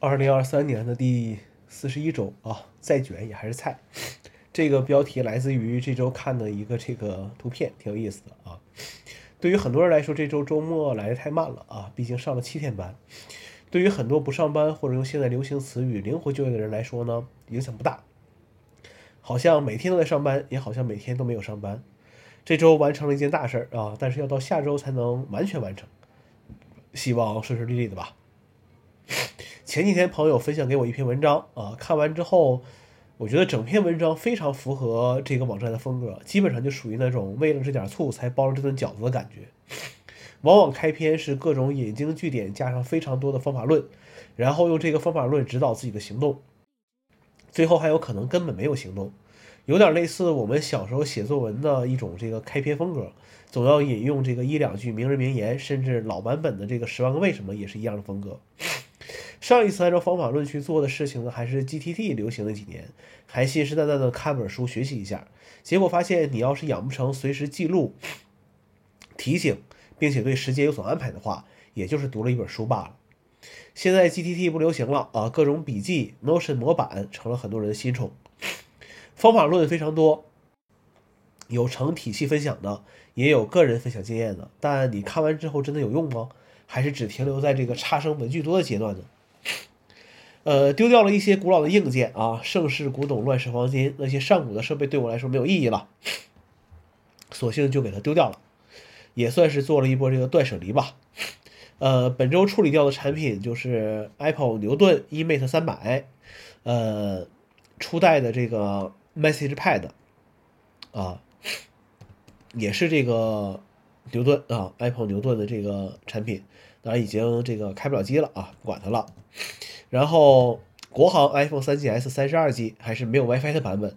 二零二三年的第四十一周啊，再卷也还是菜。这个标题来自于这周看的一个这个图片，挺有意思的啊。对于很多人来说，这周周末来的太慢了啊，毕竟上了七天班。对于很多不上班或者用现在流行词语灵活就业的人来说呢，影响不大。好像每天都在上班，也好像每天都没有上班。这周完成了一件大事儿啊，但是要到下周才能完全完成。希望顺顺利利的吧。前几天朋友分享给我一篇文章啊，看完之后。我觉得整篇文章非常符合这个网站的风格，基本上就属于那种为了这点醋才包了这顿饺子的感觉。往往开篇是各种引经据典，加上非常多的方法论，然后用这个方法论指导自己的行动，最后还有可能根本没有行动，有点类似我们小时候写作文的一种这个开篇风格，总要引用这个一两句名人名言，甚至老版本的这个《十万个为什么》也是一样的风格。上一次按照方法论去做的事情呢，还是 GTT 流行了几年，还信誓旦旦的看本书学习一下，结果发现你要是养不成随时记录、提醒，并且对时间有所安排的话，也就是读了一本书罢了。现在 GTT 不流行了啊，各种笔记、Notion 模板成了很多人的新宠。方法论非常多，有成体系分享的，也有个人分享经验的，但你看完之后真的有用吗？还是只停留在这个差生文具多的阶段呢？呃，丢掉了一些古老的硬件啊，盛世古董，乱世黄金，那些上古的设备对我来说没有意义了，索性就给它丢掉了，也算是做了一波这个断舍离吧。呃，本周处理掉的产品就是 Apple 牛顿 eMate 三百，呃，初代的这个 Message Pad，啊，也是这个牛顿啊，Apple 牛顿的这个产品，当然已经这个开不了机了啊，不管它了。然后国行 iPhone 三 GS 三十二 G 还是没有 WiFi 的版本，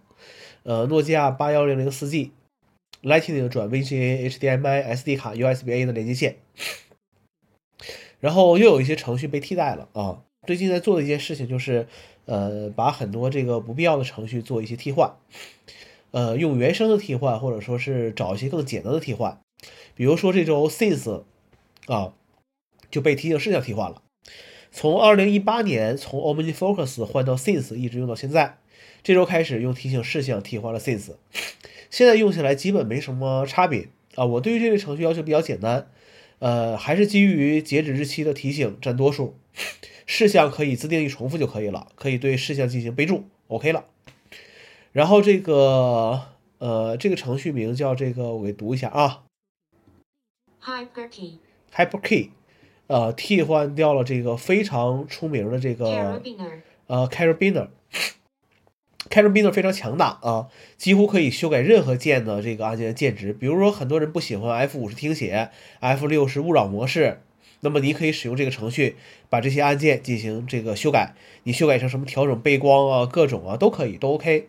呃，诺基亚八幺零零四 G Lightning 转 VGA HDMI SD 卡 USB-A 的连接线，然后又有一些程序被替代了啊。最近在做的一件事情就是，呃，把很多这个不必要的程序做一些替换，呃，用原生的替换，或者说是找一些更简单的替换，比如说这周 Since 啊就被提醒事项替换了。从二零一八年从 OmniFocus 换到 Since，一直用到现在。这周开始用提醒事项替换了 Since，现在用起来基本没什么差别啊。我对于这类程序要求比较简单，呃，还是基于截止日期的提醒占多数，事项可以自定义重复就可以了，可以对事项进行备注，OK 了。然后这个呃，这个程序名叫这个，我给读一下啊，HyperKey，HyperKey。呃，替换掉了这个非常出名的这个呃，Carabiner，Carabiner 非常强大啊，几乎可以修改任何键的这个按键的键值。比如说，很多人不喜欢 F 五是听写，F 六是勿扰模式。那么你可以使用这个程序，把这些按键进行这个修改。你修改成什么调整背光啊，各种啊都可以，都 OK。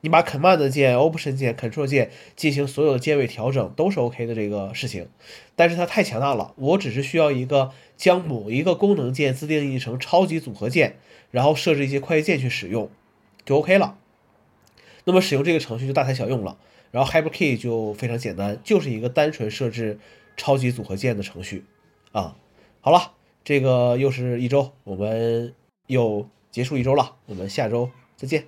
你把 Command 键、Option 键、Control 键进行所有的键位调整，都是 OK 的这个事情。但是它太强大了，我只是需要一个将某一个功能键自定义成超级组合键，然后设置一些快捷键去使用，就 OK 了。那么使用这个程序就大材小用了。然后 HyperKey 就非常简单，就是一个单纯设置超级组合键的程序啊。好了，这个又是一周，我们又结束一周了，我们下周再见。